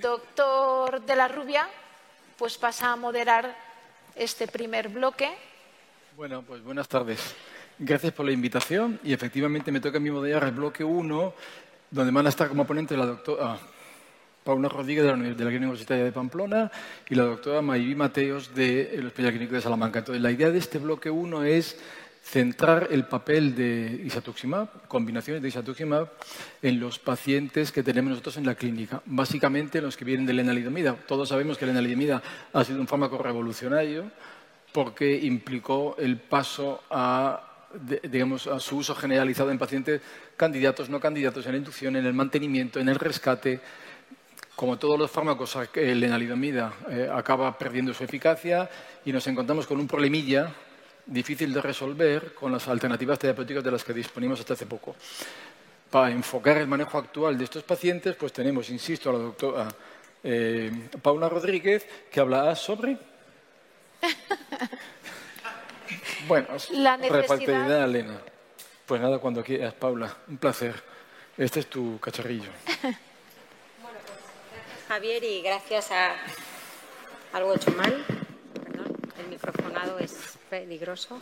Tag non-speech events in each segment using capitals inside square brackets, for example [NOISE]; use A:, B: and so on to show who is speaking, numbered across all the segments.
A: Doctor de la Rubia, pues pasa a moderar este primer bloque.
B: Bueno, pues buenas tardes. Gracias por la invitación y efectivamente me toca a mí moderar el bloque 1, donde van a estar como ponente la doctora Paula Rodríguez de la, de la Universitaria de Pamplona y la doctora Mayví Mateos del Hospital Clínico de Salamanca. Entonces, la idea de este bloque 1 es centrar el papel de isatuximab, combinaciones de isatuximab, en los pacientes que tenemos nosotros en la clínica, básicamente los que vienen de la enalidomida. Todos sabemos que la enalidomida ha sido un fármaco revolucionario porque implicó el paso a, digamos, a su uso generalizado en pacientes candidatos, no candidatos, en la inducción, en el mantenimiento, en el rescate. Como todos los fármacos, la enalidomida eh, acaba perdiendo su eficacia y nos encontramos con un problemilla difícil de resolver con las alternativas terapéuticas de las que disponemos hasta hace poco. Para enfocar el manejo actual de estos pacientes, pues tenemos, insisto, a la doctora eh, Paula Rodríguez, que habla sobre... [LAUGHS] bueno,
A: La necesidad...
B: Elena. Pues nada, cuando quieras, Paula. Un placer. Este es tu cacharrillo.
C: bueno, pues gracias, Javier, y gracias a... Algo hecho mal. Perdón, el microfonado es peligroso.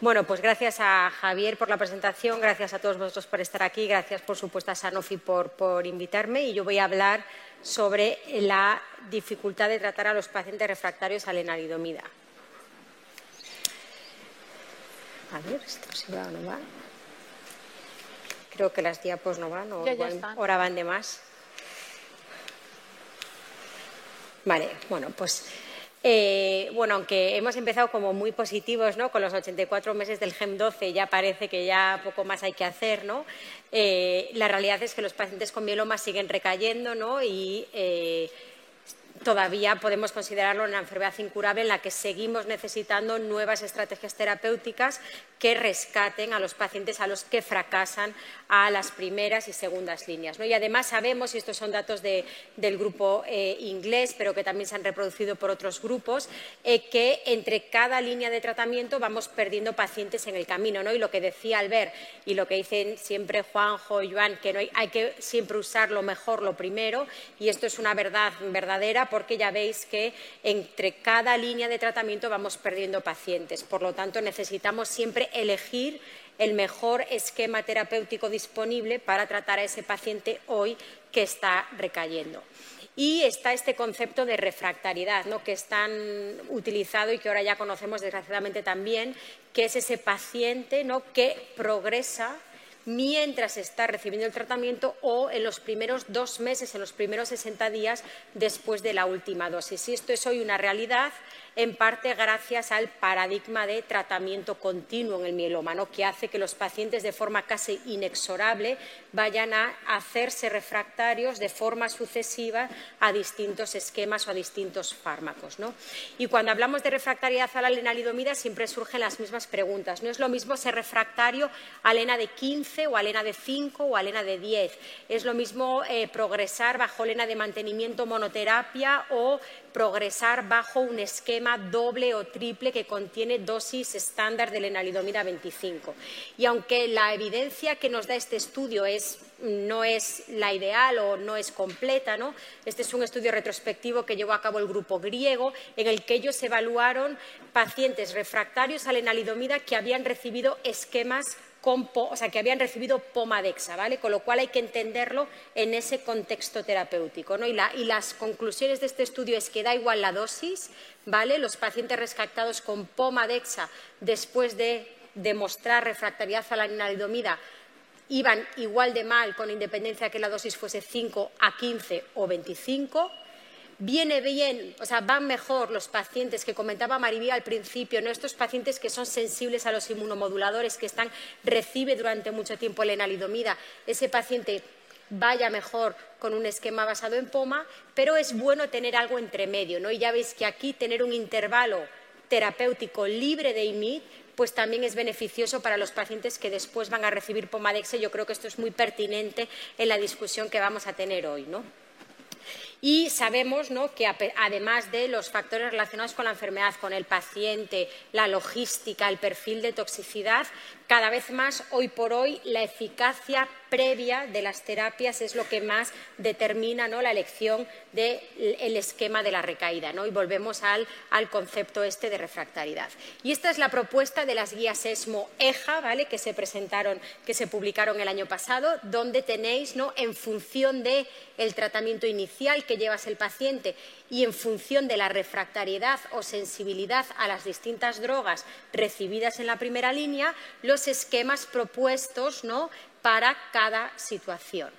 C: Bueno, pues gracias a Javier por la presentación, gracias a todos vosotros por estar aquí, gracias por supuesto a Sanofi por, por invitarme y yo voy a hablar sobre la dificultad de tratar a los pacientes refractarios a la enalidomida. A ver, esto si va o no va. Creo que las diapos no van o ahora van de más. Vale, bueno, pues eh, bueno, aunque hemos empezado como muy positivos, ¿no? Con los 84 meses del GEM 12 ya parece que ya poco más hay que hacer, ¿no? Eh, la realidad es que los pacientes con mieloma siguen recayendo, ¿no? Y eh, todavía podemos considerarlo una enfermedad incurable en la que seguimos necesitando nuevas estrategias terapéuticas que rescaten a los pacientes a los que fracasan a las primeras y segundas líneas. Y además sabemos, y estos son datos del grupo eh, inglés, pero que también se han reproducido por otros grupos, eh, que entre cada línea de tratamiento vamos perdiendo pacientes en el camino. Y lo que decía Albert y lo que dicen siempre Juanjo y Joan, que hay que siempre usar lo mejor, lo primero, y esto es una verdad verdadera porque ya veis que entre cada línea de tratamiento vamos perdiendo pacientes. Por lo tanto, necesitamos siempre elegir el mejor esquema terapéutico disponible para tratar a ese paciente hoy que está recayendo. Y está este concepto de refractariedad, ¿no? que es tan utilizado y que ahora ya conocemos desgraciadamente también, que es ese paciente ¿no? que progresa mientras está recibiendo el tratamiento o en los primeros dos meses, en los primeros 60 días después de la última dosis. Y esto es hoy una realidad en parte gracias al paradigma de tratamiento continuo en el mieloma, que hace que los pacientes de forma casi inexorable vayan a hacerse refractarios de forma sucesiva a distintos esquemas o a distintos fármacos. Y cuando hablamos de refractariedad a la lenalidomida siempre surgen las mismas preguntas. No es lo mismo ser refractario a lena de 15 o a lena de 5 o a lena de 10. Es lo mismo eh, progresar bajo lena de mantenimiento monoterapia o progresar bajo un esquema doble o triple que contiene dosis estándar de lenalidomida 25. Y aunque la evidencia que nos da este estudio no es la ideal o no es completa, ¿no? este es un estudio retrospectivo que llevó a cabo el grupo griego en el que ellos evaluaron pacientes refractarios a lenalidomida que habían recibido esquemas o sea, que habían recibido pomadexa, ¿vale? Con lo cual hay que entenderlo en ese contexto terapéutico, ¿no? Y, las conclusiones de este estudio es que da igual la dosis, ¿vale? Los pacientes rescatados con pomadexa después de demostrar refractariedad a la enalidomida iban igual de mal con independencia que la dosis fuese 5 a 15 o 25 viene bien, o sea, van mejor los pacientes que comentaba Maribí al principio, ¿no? estos pacientes que son sensibles a los inmunomoduladores, que están, recibe durante mucho tiempo la enalidomida, ese paciente vaya mejor con un esquema basado en POMA, pero es bueno tener algo entre medio, ¿no? Y ya veis que aquí tener un intervalo terapéutico libre de IMID pues también es beneficioso para los pacientes que después van a recibir Pomadex. Yo creo que esto es muy pertinente en la discusión que vamos a tener hoy, ¿no? Y sabemos que además de los factores relacionados con la enfermedad, con el paciente, la logística, el perfil de toxicidad, cada vez más, hoy por hoy, la eficacia previa de las terapias es lo que más determina ¿no? la elección del esquema de la recaída. ¿no? Y volvemos al, concepto este de refractariedad. Y esta es la propuesta de las guías ESMO-EJA ¿vale? que se presentaron, que se publicaron el año pasado, donde tenéis, ¿no? en función del tratamiento inicial que llevas el paciente y en función de la refractariedad o sensibilidad a las distintas drogas recibidas en la primera línea, los esquemas propuestos ¿no? para cada situación.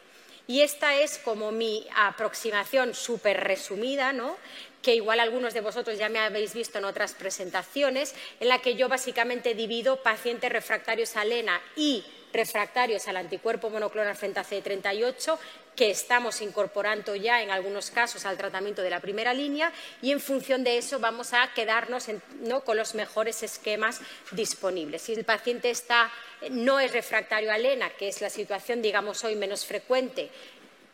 C: Y esta es como mi aproximación súper resumida, ¿no? que igual algunos de vosotros ya me habéis visto en otras presentaciones, en la que yo básicamente divido pacientes refractarios a LENA y refractarios al anticuerpo monoclonal frente a CD38, que estamos incorporando ya en algunos casos al tratamiento de la primera línea y en función de eso vamos a quedarnos con los mejores esquemas disponibles. Si el paciente no es refractario a LENA, que es la situación, digamos, hoy menos frecuente,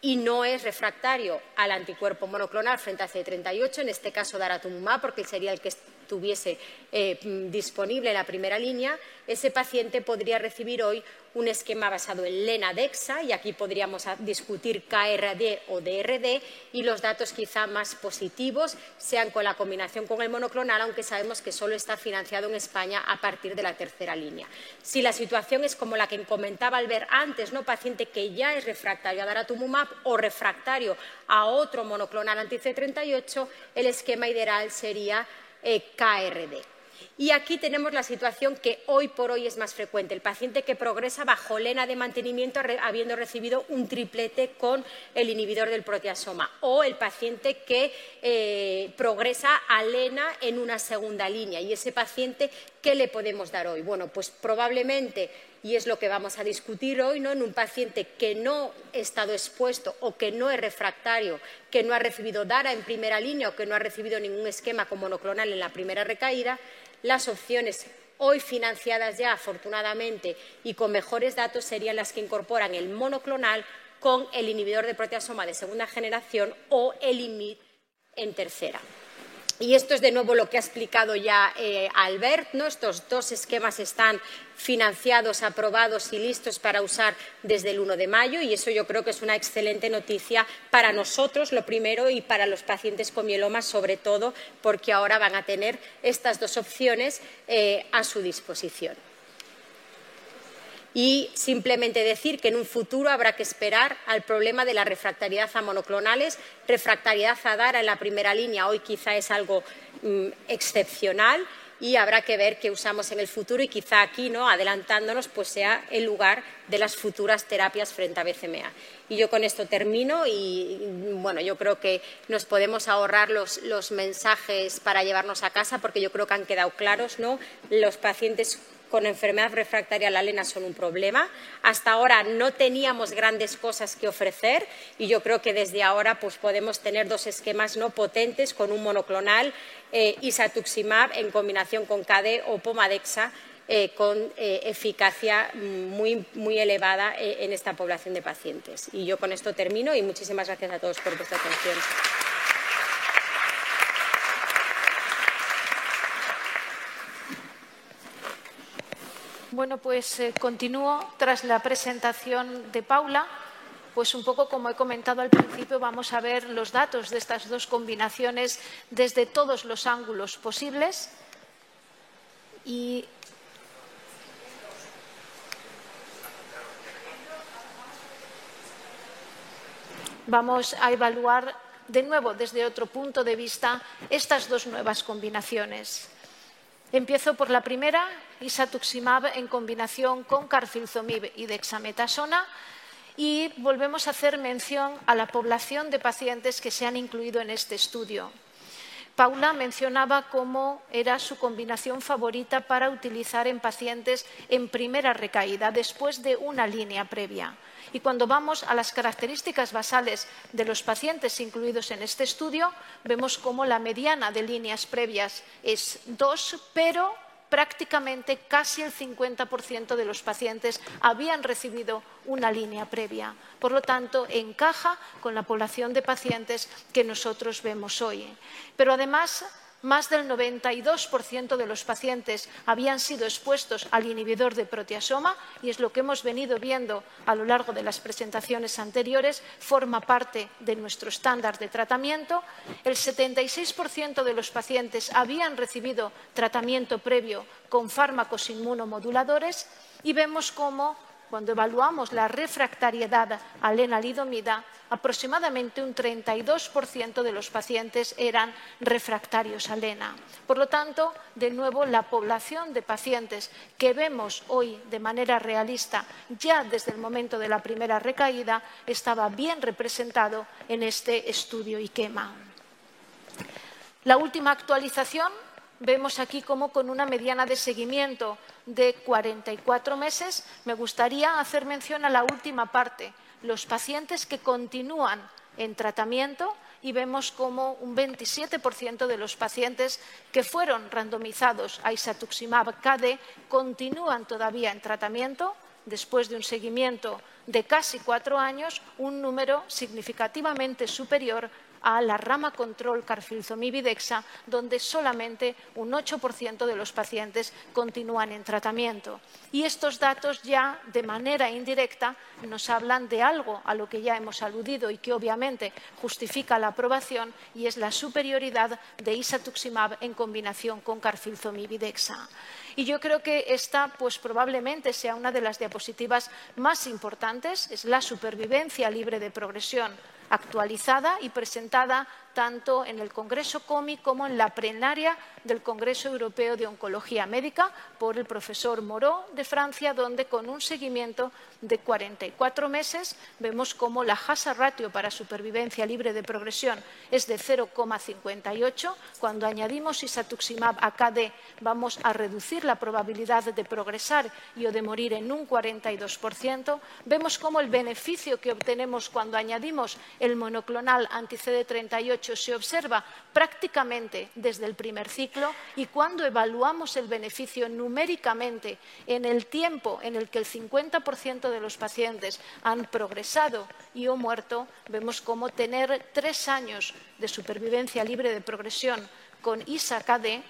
C: y no es refractario al anticuerpo monoclonal frente a CD38, en este caso daratumumab, porque sería el que estuviese eh, disponible en la primera línea, ese paciente podría recibir hoy un esquema basado en LENA-DEXA y aquí podríamos discutir KRD o DRD y los datos quizá más positivos sean con la combinación con el monoclonal, aunque sabemos que solo está financiado en España a partir de la tercera línea. Si la situación es como la que comentaba Albert antes, ¿no? paciente que ya es refractario a daratumumab o refractario a otro monoclonal anti-C38, el esquema ideal sería eh, KRD. Y aquí tenemos la situación que hoy por hoy es más frecuente, el paciente que progresa bajo lena de mantenimiento habiendo recibido un triplete con el inhibidor del proteasoma o el paciente que eh, progresa a lena en una segunda línea. Y ese paciente, ¿qué le podemos dar hoy? Bueno, pues probablemente y es lo que vamos a discutir hoy, ¿no? en un paciente que no ha estado expuesto o que no es refractario, que no ha recibido DARA en primera línea o que no ha recibido ningún esquema con monoclonal en la primera recaída, las opciones hoy financiadas ya, afortunadamente, y con mejores datos serían las que incorporan el monoclonal con el inhibidor de proteasoma de segunda generación o el IMID en tercera. Y esto es de nuevo lo que ha explicado ya eh, Albert. ¿no? Estos dos esquemas están financiados, aprobados y listos para usar desde el 1 de mayo y eso yo creo que es una excelente noticia para nosotros, lo primero, y para los pacientes con mieloma, sobre todo, porque ahora van a tener estas dos opciones eh, a su disposición y simplemente decir que en un futuro habrá que esperar al problema de la refractariedad a monoclonales, refractariedad a DARA en la primera línea hoy quizá es algo mm, excepcional y habrá que ver qué usamos en el futuro y quizá aquí, ¿no? adelantándonos, pues sea el lugar de las futuras terapias frente a BCMA. Y yo con esto termino y, bueno, yo creo que nos podemos ahorrar los, los mensajes para llevarnos a casa porque yo creo que han quedado claros, ¿no? Los pacientes con enfermedad refractaria a la lena son un problema. Hasta ahora no teníamos grandes cosas que ofrecer y yo creo que desde ahora pues, podemos tener dos esquemas no potentes con un monoclonal eh, isatuximab en combinación con KD o Pomadexa eh, con eh, eficacia muy, muy elevada eh, en esta población de pacientes. Y yo con esto termino y muchísimas gracias a todos por vuestra atención.
A: Bueno, pues eh, continúo tras la presentación de Paula. Pues un poco como he comentado al principio, vamos a ver los datos de estas dos combinaciones desde todos los ángulos posibles. Y vamos a evaluar de nuevo desde otro punto de vista estas dos nuevas combinaciones. Empiezo por la primera, isatuximab en combinación con carfilzomib y dexametasona y volvemos a hacer mención a la población de pacientes que se han incluido en este estudio. Paula mencionaba cómo era su combinación favorita para utilizar en pacientes en primera recaída, después de una línea previa. Y cuando vamos a las características basales de los pacientes incluidos en este estudio, vemos cómo la mediana de líneas previas es dos, pero prácticamente casi el 50% de los pacientes habían recibido una línea previa. Por lo tanto, encaja con la población de pacientes que nosotros vemos hoy. Pero además más del 92% de los pacientes habían sido expuestos al inhibidor de proteasoma y es lo que hemos venido viendo a lo largo de las presentaciones anteriores, forma parte de nuestro estándar de tratamiento. El 76% de los pacientes habían recibido tratamiento previo con fármacos inmunomoduladores y vemos cómo cuando evaluamos la refractariedad a lenalidomida, aproximadamente un 32% de los pacientes eran refractarios a lena. Por lo tanto, de nuevo, la población de pacientes que vemos hoy de manera realista, ya desde el momento de la primera recaída, estaba bien representado en este estudio IQEMA. La última actualización vemos aquí como con una mediana de seguimiento de 44 meses, me gustaría hacer mención a la última parte, los pacientes que continúan en tratamiento y vemos como un 27% de los pacientes que fueron randomizados a isatuximab KD continúan todavía en tratamiento. Después de un seguimiento de casi cuatro años, un número significativamente superior a la rama control carfilzomibidexa, donde solamente un 8% de los pacientes continúan en tratamiento. Y estos datos ya de manera indirecta nos hablan de algo a lo que ya hemos aludido y que obviamente justifica la aprobación y es la superioridad de isatuximab en combinación con carfilzomibidexa. Y yo creo que esta pues, probablemente sea una de las diapositivas más importantes, es la supervivencia libre de progresión actualizada y presentada tanto en el Congreso COMI como en la plenaria del Congreso Europeo de Oncología Médica por el profesor Moreau de Francia, donde con un seguimiento de 44 meses vemos cómo la hazard ratio para supervivencia libre de progresión es de 0,58. Cuando añadimos isatuximab a KD vamos a reducir la probabilidad de progresar y o de morir en un 42%. Vemos cómo el beneficio que obtenemos cuando añadimos el monoclonal anti-CD38 se observa prácticamente desde el primer ciclo y cuando evaluamos el beneficio numéricamente en el tiempo en el que el 50% de los pacientes han progresado y o muerto, vemos cómo tener tres años de supervivencia libre de progresión con ISA-KD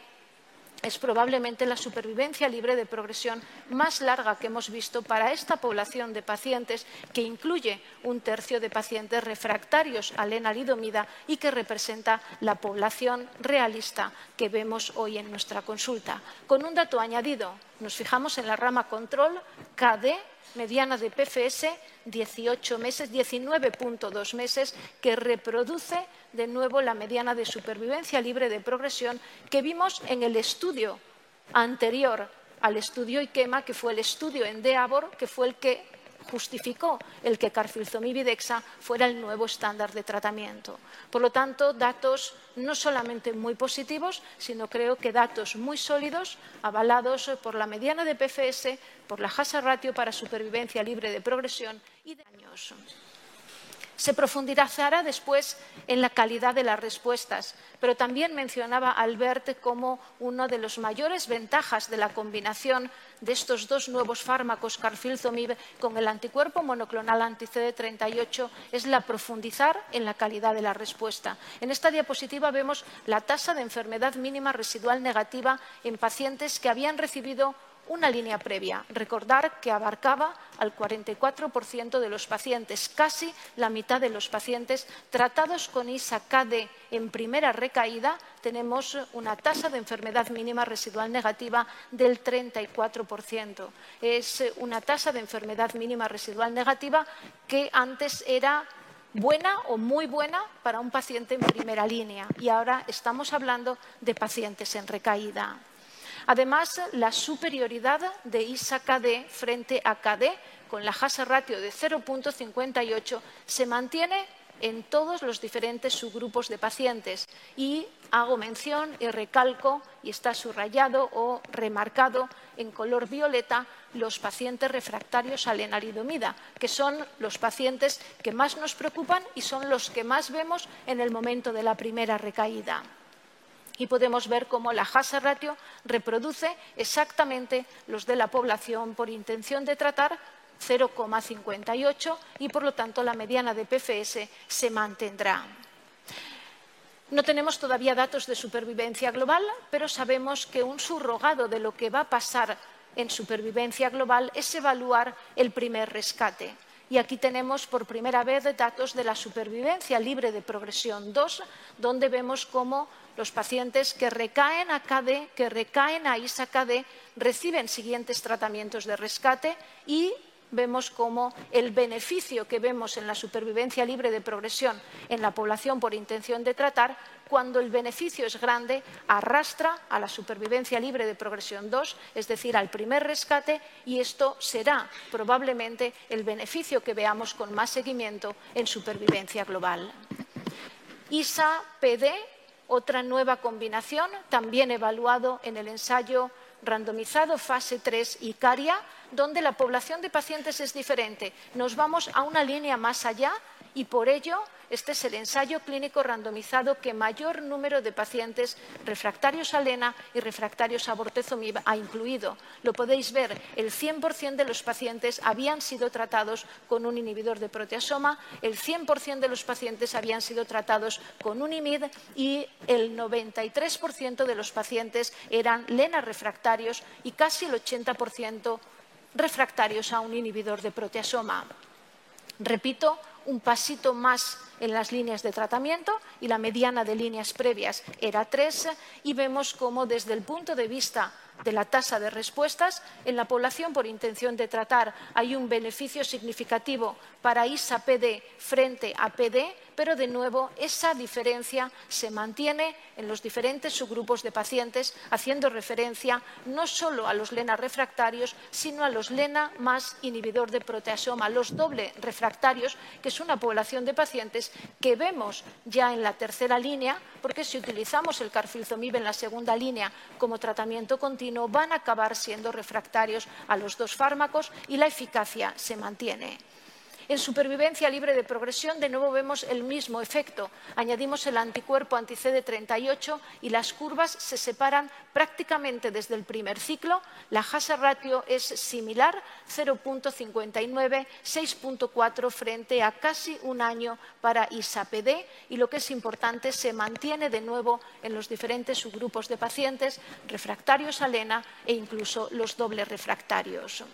A: es probablemente la supervivencia libre de progresión más larga que hemos visto para esta población de pacientes, que incluye un tercio de pacientes refractarios a lenalidomida y que representa la población realista que vemos hoy en nuestra consulta. Con un dato añadido, nos fijamos en la rama control KD mediana de PFS 18 meses, 19.2 meses, que reproduce de nuevo la mediana de supervivencia libre de progresión que vimos en el estudio anterior al estudio IQEMA, que fue el estudio en DEABOR, que fue el que justificó el que carfilzomibidexa fuera el nuevo estándar de tratamiento. Por lo tanto, datos no solamente muy positivos, sino creo que datos muy sólidos, avalados por la mediana de PFS, por la hazard ratio para supervivencia libre de progresión y de años. Se profundizará después en la calidad de las respuestas, pero también mencionaba Albert como una de las mayores ventajas de la combinación de estos dos nuevos fármacos, carfilzomib, con el anticuerpo monoclonal anti-CD38, es la profundizar en la calidad de la respuesta. En esta diapositiva vemos la tasa de enfermedad mínima residual negativa en pacientes que habían recibido una línea previa. Recordar que abarcaba al 44% de los pacientes, casi la mitad de los pacientes tratados con ISA-KD en primera recaída, tenemos una tasa de enfermedad mínima residual negativa del 34%. Es una tasa de enfermedad mínima residual negativa que antes era buena o muy buena para un paciente en primera línea y ahora estamos hablando de pacientes en recaída. Además, la superioridad de ISA-KD frente a KD con la hazard ratio de 0.58 se mantiene en todos los diferentes subgrupos de pacientes. Y hago mención y recalco y está subrayado o remarcado en color violeta los pacientes refractarios a lenalidomida, que son los pacientes que más nos preocupan y son los que más vemos en el momento de la primera recaída y podemos ver cómo la hazard ratio reproduce exactamente los de la población por intención de tratar 0,58 y por lo tanto la mediana de PFS se mantendrá. No tenemos todavía datos de supervivencia global, pero sabemos que un subrogado de lo que va a pasar en supervivencia global es evaluar el primer rescate. Y aquí tenemos por primera vez datos de la supervivencia libre de progresión 2, donde vemos cómo los pacientes que recaen a KD, que recaen a ISA-KD, reciben siguientes tratamientos de rescate y vemos cómo el beneficio que vemos en la supervivencia libre de progresión en la población por intención de tratar, cuando el beneficio es grande, arrastra a la supervivencia libre de progresión 2, es decir, al primer rescate, y esto será probablemente el beneficio que veamos con más seguimiento en supervivencia global. ISA-PD, otra nueva combinación, también evaluado en el ensayo randomizado fase 3 ICARIA, donde la población de pacientes es diferente. Nos vamos a una línea más allá y por ello este es el ensayo clínico randomizado que mayor número de pacientes refractarios a LENA y refractarios a bortezomib ha incluido. Lo podéis ver, el 100% de los pacientes habían sido tratados con un inhibidor de proteasoma, el 100% de los pacientes habían sido tratados con un IMID y el 93% de los pacientes eran LENA refractarios y casi el 80% refractarios a un inhibidor de proteasoma. Repito, un pasito más en las líneas de tratamiento y la mediana de líneas previas era 3 y vemos cómo desde el punto de vista de la tasa de respuestas, en la población por intención de tratar hay un beneficio significativo para ISA-PD frente a PD, pero de nuevo esa diferencia se mantiene en los diferentes subgrupos de pacientes, haciendo referencia no solo a los LENA refractarios, sino a los LENA más inhibidor de proteasoma, los doble refractarios, que es una población de pacientes que vemos ya en la tercera línea, porque si utilizamos el carfilzomib en la segunda línea como tratamiento continuo, van a acabar siendo refractarios a los dos fármacos y la eficacia se mantiene. En supervivencia libre de progresión, de nuevo vemos el mismo efecto. Añadimos el anticuerpo anti-CD38 y las curvas se separan prácticamente desde el primer ciclo. La hazard ratio es similar, 0.59, 6.4 frente a casi un año para ISAPD y lo que es importante, se mantiene de nuevo en los diferentes subgrupos de pacientes refractarios a LENA e incluso los dobles refractarios.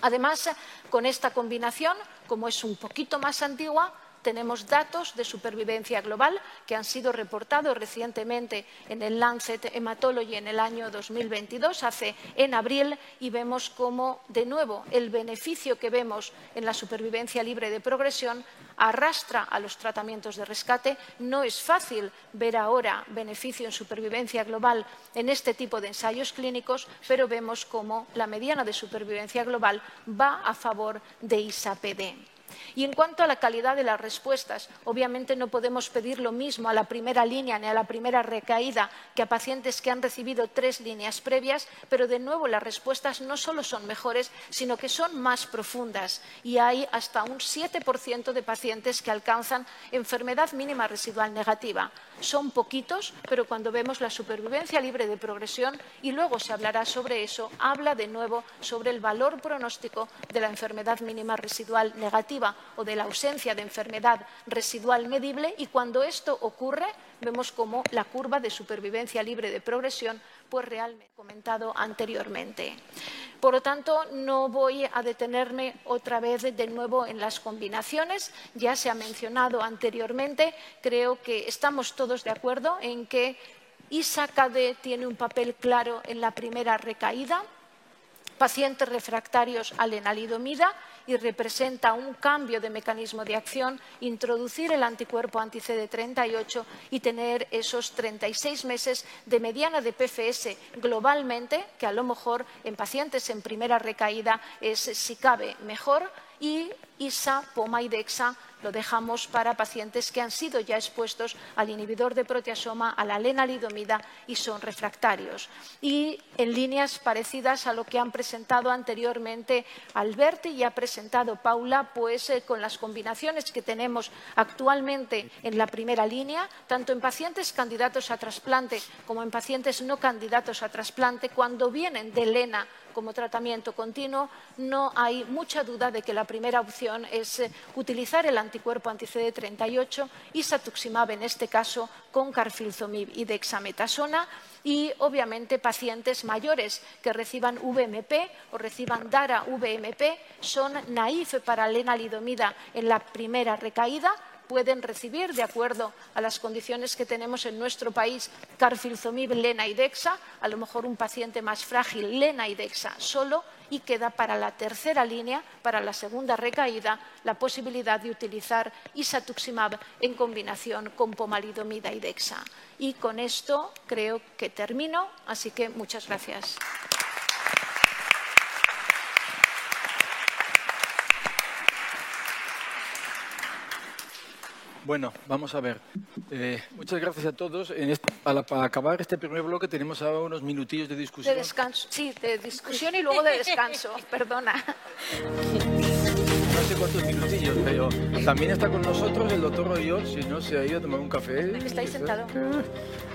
A: Además, con esta combinación, como es un poquito más antigua, tenemos datos de supervivencia global que han sido reportados recientemente en el Lancet Hematology en el año 2022, hace en abril, y vemos cómo, de nuevo, el beneficio que vemos en la supervivencia libre de progresión arrastra a los tratamientos de rescate. No es fácil ver ahora beneficio en supervivencia global en este tipo de ensayos clínicos, pero vemos cómo la mediana de supervivencia global va a favor de ISAPD. Y en cuanto a la calidad de las respuestas, obviamente no podemos pedir lo mismo a la primera línea ni a la primera recaída que a pacientes que han recibido tres líneas previas, pero de nuevo las respuestas no solo son mejores, sino que son más profundas y hay hasta un 7% de pacientes que alcanzan enfermedad mínima residual negativa. Son poquitos, pero cuando vemos la supervivencia libre de progresión, y luego se hablará sobre eso, habla de nuevo sobre el valor pronóstico de la enfermedad mínima residual negativa o de la ausencia de enfermedad residual medible y cuando esto ocurre vemos como la curva de supervivencia libre de progresión pues realmente comentado anteriormente. Por lo tanto, no voy a detenerme otra vez de nuevo en las combinaciones. Ya se ha mencionado anteriormente. Creo que estamos todos de acuerdo en que ISA-KD tiene un papel claro en la primera recaída. Pacientes refractarios a lenalidomida y representa un cambio de mecanismo de acción, introducir el anticuerpo anti-CD38 y tener esos 36 meses de mediana de PFS globalmente, que a lo mejor en pacientes en primera recaída es, si cabe, mejor, y ISA, POMA y DEXA lo dejamos para pacientes que han sido ya expuestos al inhibidor de proteasoma, a la lenalidomida y son refractarios. Y en líneas parecidas a lo que han presentado anteriormente Alberti y ha presentado Paula, pues eh, con las combinaciones que tenemos actualmente en la primera línea, tanto en pacientes candidatos a trasplante como en pacientes no candidatos a trasplante, cuando vienen de lena como tratamiento continuo, no hay mucha duda de que la primera opción es eh, utilizar el anticuerpo anti-CD38 y satuximab, en este caso, con carfilzomib y dexametasona y, obviamente, pacientes mayores que reciban VMP o reciban DARA VMP son naif para lenalidomida en la primera recaída, pueden recibir, de acuerdo a las condiciones que tenemos en nuestro país, carfilzomib, lena y dexa, a lo mejor un paciente más frágil, lena y dexa solo, y queda para la tercera línea, para la segunda recaída, la posibilidad de utilizar isatuximab en combinación con pomalidomida y dexa. Y con esto creo que termino, así que muchas gracias.
B: Bueno, vamos a ver. Eh, muchas gracias a todos. para, acabar este primer bloque tenemos ahora unos minutillos de discusión.
A: De descanso, sí, de discusión y luego de descanso, [LAUGHS] perdona.
B: No sé cuántos minutillos, pero también está con nosotros el doctor Royol, si no se ha ido a tomar un café.
A: ¿Estáis sentado?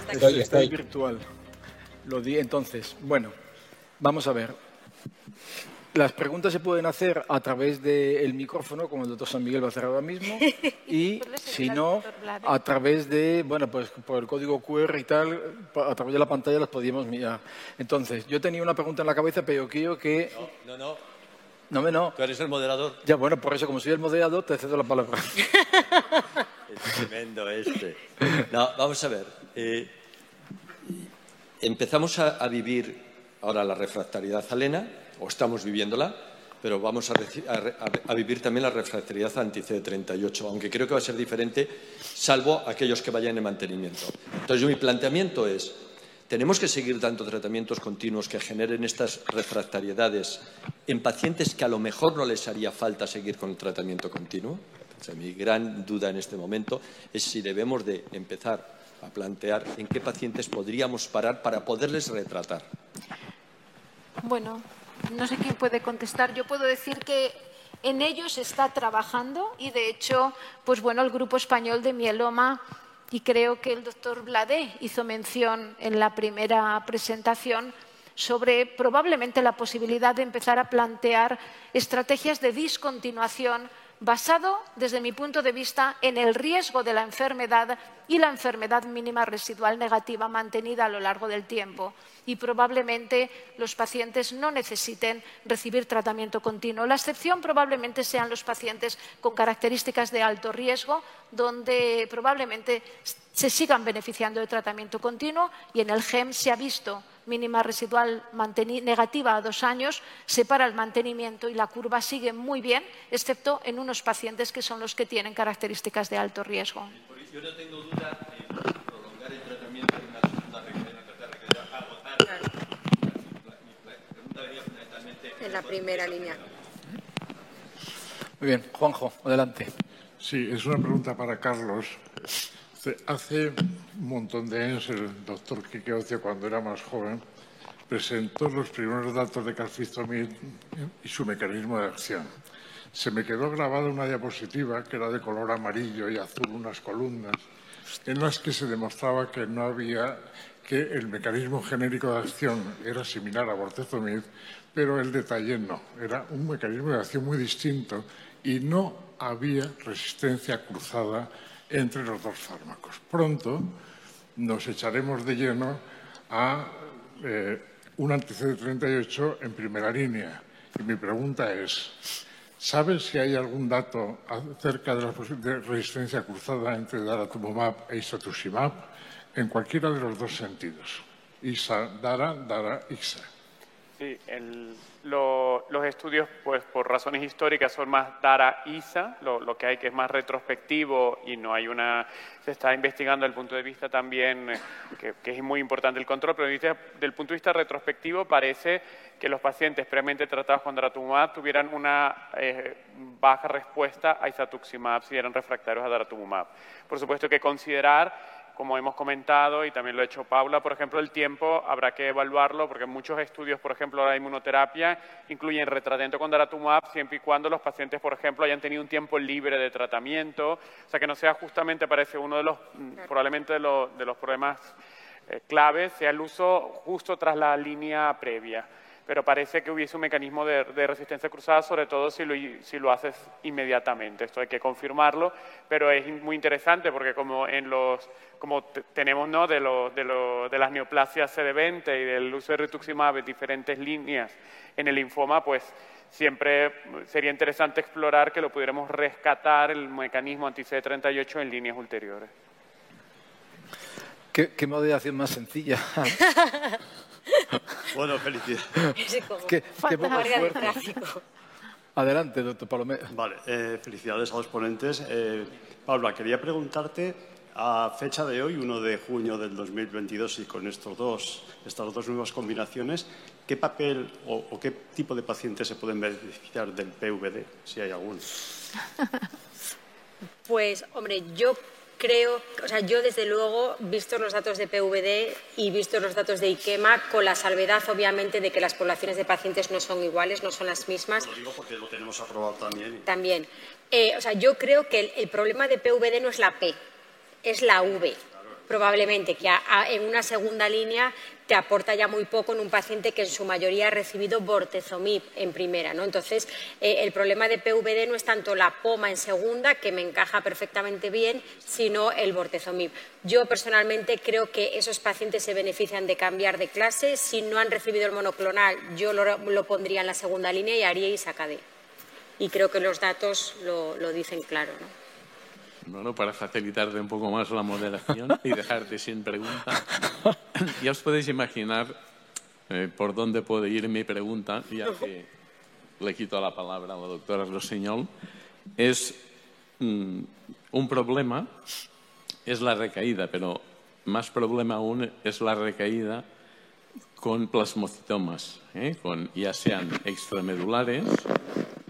B: Está, está, virtual. Lo di entonces. Bueno, vamos a ver. Las preguntas se pueden hacer a través del micrófono, como el doctor San Miguel va a hacer ahora mismo, [LAUGHS] y si no, a través de, bueno, pues por el código QR y tal, a través de la pantalla las podíamos mirar. Entonces, yo tenía una pregunta en la cabeza, pero quiero que...
D: No, no, no.
B: No, me no.
D: Tú eres el moderador.
B: Ya, bueno, por eso, como soy el moderador, te cedo la palabra. [LAUGHS]
D: es tremendo este. No, vamos a ver. Eh, empezamos a, a vivir ahora la refractariedad alena o estamos viviéndola, pero vamos a, vivir también la refractariedad anti-CD38, aunque creo que va a ser diferente, salvo aquellos que vayan en mantenimiento. Entonces, mi planteamiento es, ¿tenemos que seguir dando tratamientos continuos que generen estas refractariedades en pacientes que a lo mejor no les haría falta seguir con el tratamiento continuo? mi gran duda en este momento es si debemos de empezar a plantear en qué pacientes podríamos parar para poderles retratar.
A: Bueno, no sé quién puede contestar. Yo puedo decir que en ello se está trabajando y, de hecho, pues bueno, el Grupo Español de Mieloma y creo que el doctor Bladé hizo mención en la primera presentación sobre probablemente la posibilidad de empezar a plantear estrategias de discontinuación basado, desde mi punto de vista, en el riesgo de la enfermedad y la enfermedad mínima residual negativa mantenida a lo largo del tiempo. Y probablemente los pacientes no necesiten recibir tratamiento continuo. La excepción probablemente sean los pacientes con características de alto riesgo, donde probablemente se sigan beneficiando de tratamiento continuo y en el GEM se ha visto mínima residual negativa a dos años, se para el mantenimiento y la curva sigue muy bien, excepto en unos pacientes que son los que tienen características de alto riesgo.
D: Yo no tengo duda en prolongar el tratamiento en una segunda tercera agotar.
C: Mi pregunta venía fundamentalmente en la primera línea.
B: Muy bien, Juanjo, adelante.
E: Sí, es una pregunta para Carlos. Hace un montón de años el doctor Quique Ocio, cuando era más joven, presentó los primeros datos de calcifomid y su mecanismo de acción. Se me quedó grabada una diapositiva que era de color amarillo y azul, unas columnas, en las que se demostraba que no había que el mecanismo genérico de acción era similar a bortezomib, pero el detalle no. Era un mecanismo de acción muy distinto y no había resistencia cruzada entre los dos fármacos. Pronto nos echaremos de lleno a eh, un anti-CD38 en primera línea. Y mi pregunta es, ¿sabes si hay algún dato acerca de la resistencia cruzada entre daratumumab e isatuximab en cualquiera de los dos sentidos? ISA, DARA, DARA.
F: Sí, los estudios, pues por razones históricas, son más DARA-ISA, lo, que hay que es más retrospectivo y no hay una... Se está investigando desde el punto de vista también, eh, que, es muy importante el control, pero desde el punto de vista retrospectivo parece que los pacientes previamente tratados con daratumumab tuvieran una eh, baja respuesta a isatuximab si eran refractarios a daratumumab. Por supuesto que considerar como hemos comentado y también lo ha hecho Paula, por ejemplo, el tiempo habrá que evaluarlo porque muchos estudios, por ejemplo, la inmunoterapia incluyen retratamiento con daratumumab siempre y cuando los pacientes, por ejemplo, hayan tenido un tiempo libre de tratamiento, o sea, que no sea justamente, parece uno de los, mm, probablemente de los, problemas eh, claves, sea el uso justo tras la línea previa. Pero parece que hubiese un mecanismo de, resistencia cruzada, sobre todo si lo, si lo, haces inmediatamente. Esto hay que confirmarlo, pero es muy interesante porque como, en los, como tenemos ¿no? de, de, de, las neoplasias CD20 y del uso de rituximab en diferentes líneas en el linfoma, pues siempre sería interesante explorar que lo pudiéramos rescatar el mecanismo anti-CD38 en líneas ulteriores.
B: ¿Qué, qué modelación más sencilla? [LAUGHS] [LAUGHS]
G: bueno, felicidades.
B: ¿Qué, qué poco Adelante, doctor Palomé.
G: Vale, eh, felicidades a los ponentes. Eh, Paula, quería preguntarte, a fecha de hoy, 1 de junio del 2022, y con estos dos, estas dos nuevas combinaciones, ¿qué papel o, o qué tipo de pacientes se pueden beneficiar del PVD, si hay alguno? [LAUGHS]
C: Pues, hombre, yo creo, o sea, yo desde luego, visto los datos de PVD y visto los datos de IQEMA, con la salvedad obviamente de que las poblaciones de pacientes no son iguales, no son las mismas.
G: Lo digo porque lo tenemos aprobado también.
C: También. Eh, o sea, yo creo que el, problema de PVD no es la P, es la V probablemente que en una segunda línea te aporta ya muy poco en un paciente que en su mayoría ha recibido bortezomib en primera. ¿no? Entonces, eh, el problema de PVD no es tanto la poma en segunda, que me encaja perfectamente bien, sino el bortezomib. Yo personalmente creo que esos pacientes se benefician de cambiar de clase. Si no han recibido el monoclonal, yo lo, pondría en la segunda línea y haría ISACAD. Y creo que los datos lo, lo dicen claro. ¿no?
H: Bueno, para facilitarte un poco más la moderación y dejarte sin pregunta, [LAUGHS] ya os podéis imaginar eh, por dónde puede ir mi pregunta, ya que le quito la palabra a la doctora Rossinyol. Es mm, un problema, es la recaída, pero más problema aún es la recaída con plasmocitomas, ¿eh? con, ya sean extramedulares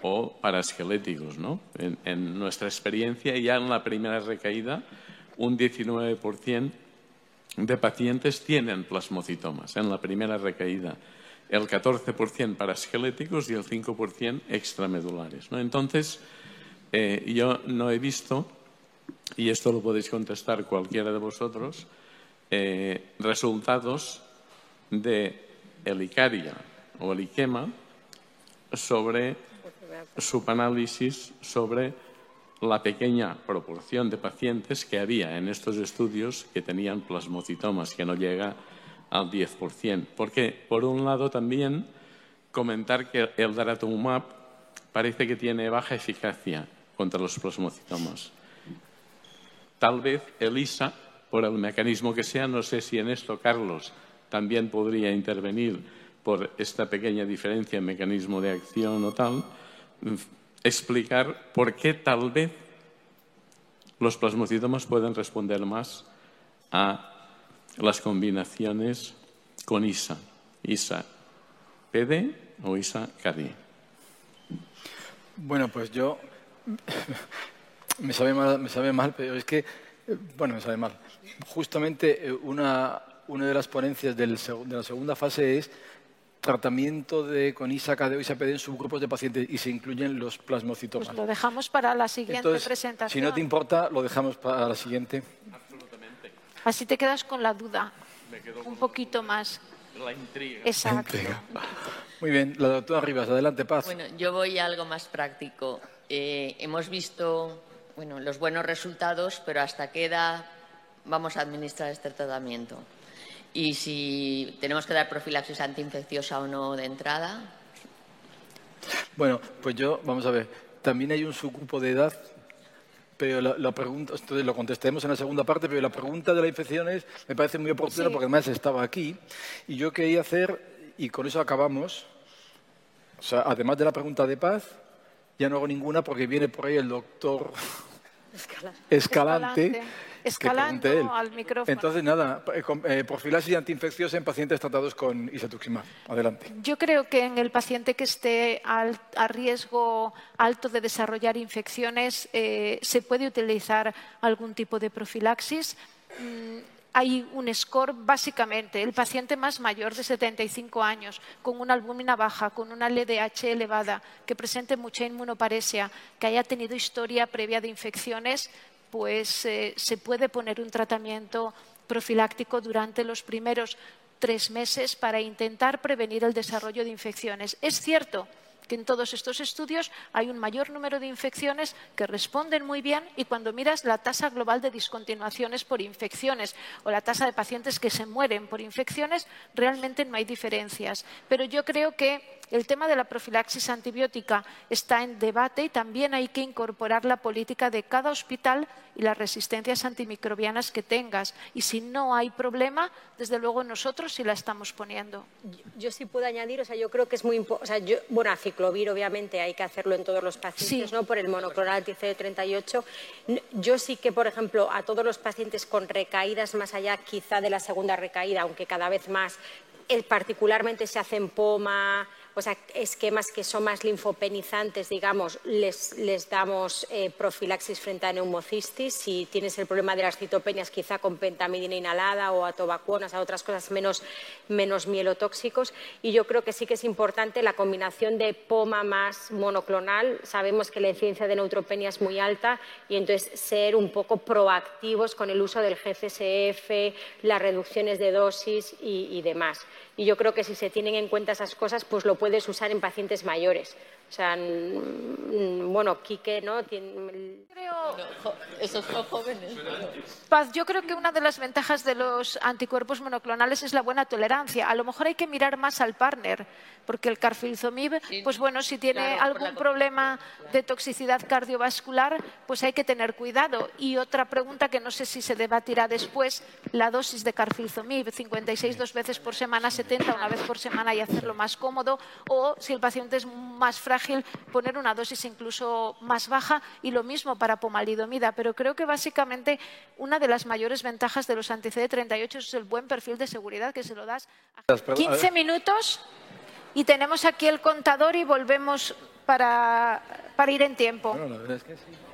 H: o parasqueléticos. ¿no? En, nuestra experiencia, ya en la primera recaída, un 19% de pacientes tienen plasmocitomas en la primera recaída, el 14% parasqueléticos y el 5% extramedulares. ¿no? Entonces, eh, yo no he visto, y esto lo podéis contestar cualquiera de vosotros, eh, resultados de el ICARIA o el IQEMA sobre subanálisis sobre la pequeña proporción de pacientes que había en estos estudios que tenían plasmocitomas, que no llega al 10%. Porque, por un lado, también comentar que el daratumumab parece que tiene baja eficacia contra los plasmocitomas. Tal vez ELISA, por el mecanismo que sea, no sé si en esto Carlos también podría intervenir por esta pequeña diferencia en mecanismo de acción o tal, explicar por qué tal vez los plasmocitomas pueden responder más a las combinaciones con ISA, ISA PD o ISA KD.
B: Bueno, pues yo [LAUGHS] me sabe mal, me sabe mal, pero es que bueno, me sabe mal. Justamente eh, una, una de las ponencias de la segunda fase es tratamiento de, con ISA-KD o ISA-PD en subgrupos de pacientes y se incluyen los plasmocitomas.
A: Pues lo dejamos para la siguiente presentación.
B: Si no te importa, lo dejamos para la siguiente.
A: Absolutamente. Así te quedas con la duda. Un poquito más.
H: La intriga.
A: Exacto.
B: Muy bien, la doctora Rivas, adelante, Paz.
I: Bueno, yo voy a algo más práctico. Eh, hemos visto bueno, los buenos resultados, pero ¿hasta qué edad vamos a administrar este tratamiento? Y si tenemos que dar profilaxis antiinfecciosa o no de entrada.
B: Bueno, pues yo, vamos a ver, también hay un subgrupo de edad, pero la, pregunta, entonces lo contestaremos en la segunda parte, pero la pregunta de las infecciones me parece muy oportuna porque además estaba aquí y yo quería hacer, y con eso acabamos, o sea, además de la pregunta de paz, ya no hago ninguna porque viene por ahí el doctor Escalante
A: Escalando al micrófono.
B: Entonces, nada, eh, eh, profilaxis antiinfecciosa en pacientes tratados con isatuximab. Adelante.
A: Yo creo que en el paciente que esté a riesgo alto de desarrollar infecciones eh, se puede utilizar algún tipo de profilaxis. Mm, hay un score, básicamente, el paciente más mayor de 75 años, con una albúmina baja, con una LDH elevada, que presente mucha inmunoparesia, que haya tenido historia previa de infecciones, pues eh, se puede poner un tratamiento profiláctico durante los primeros tres meses para intentar prevenir el desarrollo de infecciones. Es cierto que en todos estos estudios hay un mayor número de infecciones que responden muy bien y cuando miras la tasa global de discontinuaciones por infecciones o la tasa de pacientes que se mueren por infecciones, realmente no hay diferencias. Pero yo creo que el tema de la profilaxis antibiótica está en debate y también hay que incorporar la política de cada hospital y las resistencias antimicrobianas que tengas. Y si no hay problema, desde luego nosotros sí la estamos poniendo.
C: Yo, sí puedo añadir, o sea, yo creo que es muy importante, bueno, a ciclovir obviamente hay que hacerlo en todos los pacientes, ¿no? Por el monoclonal anti-CD38. Yo sí que, por ejemplo, a todos los pacientes con recaídas más allá quizá de la segunda recaída, aunque cada vez más, particularmente se hacen poma, o sea, esquemas que son más linfopenizantes, digamos, les, damos eh, profilaxis frente a neumocistis. Si tienes el problema de las citopenias, quizá con pentamidina inhalada o atobacuonas, a otras cosas menos, menos mielotóxicos. Y yo creo que sí que es importante la combinación de POMA más monoclonal. Sabemos que la incidencia de neutropenia es muy alta y entonces ser un poco proactivos con el uso del GCSF, las reducciones de dosis y, demás. Y yo creo que si se tienen en cuenta esas cosas, pues lo puedes usar en pacientes mayores. O sea, bueno, Quique, ¿no?
A: Creo...
I: Esos son jóvenes.
A: Paz, yo creo que una de las ventajas de los anticuerpos monoclonales es la buena tolerancia. A lo mejor hay que mirar más al partner, porque el carfilzomib, pues bueno, si tiene algún problema de toxicidad cardiovascular, pues hay que tener cuidado. Y otra pregunta que no sé si se debatirá después, la dosis de carfilzomib, 56 dos veces por semana, 70 una vez por semana y hacerlo más cómodo, o si el paciente es más frágil, poner una dosis incluso más baja y lo mismo para pomalidomida. Pero creo que básicamente una de las mayores ventajas de los anti-CD38 es el buen perfil de seguridad que se lo das. A 15 minutos y tenemos aquí el contador y volvemos para, para ir en tiempo.
B: Bueno, la verdad es que sí.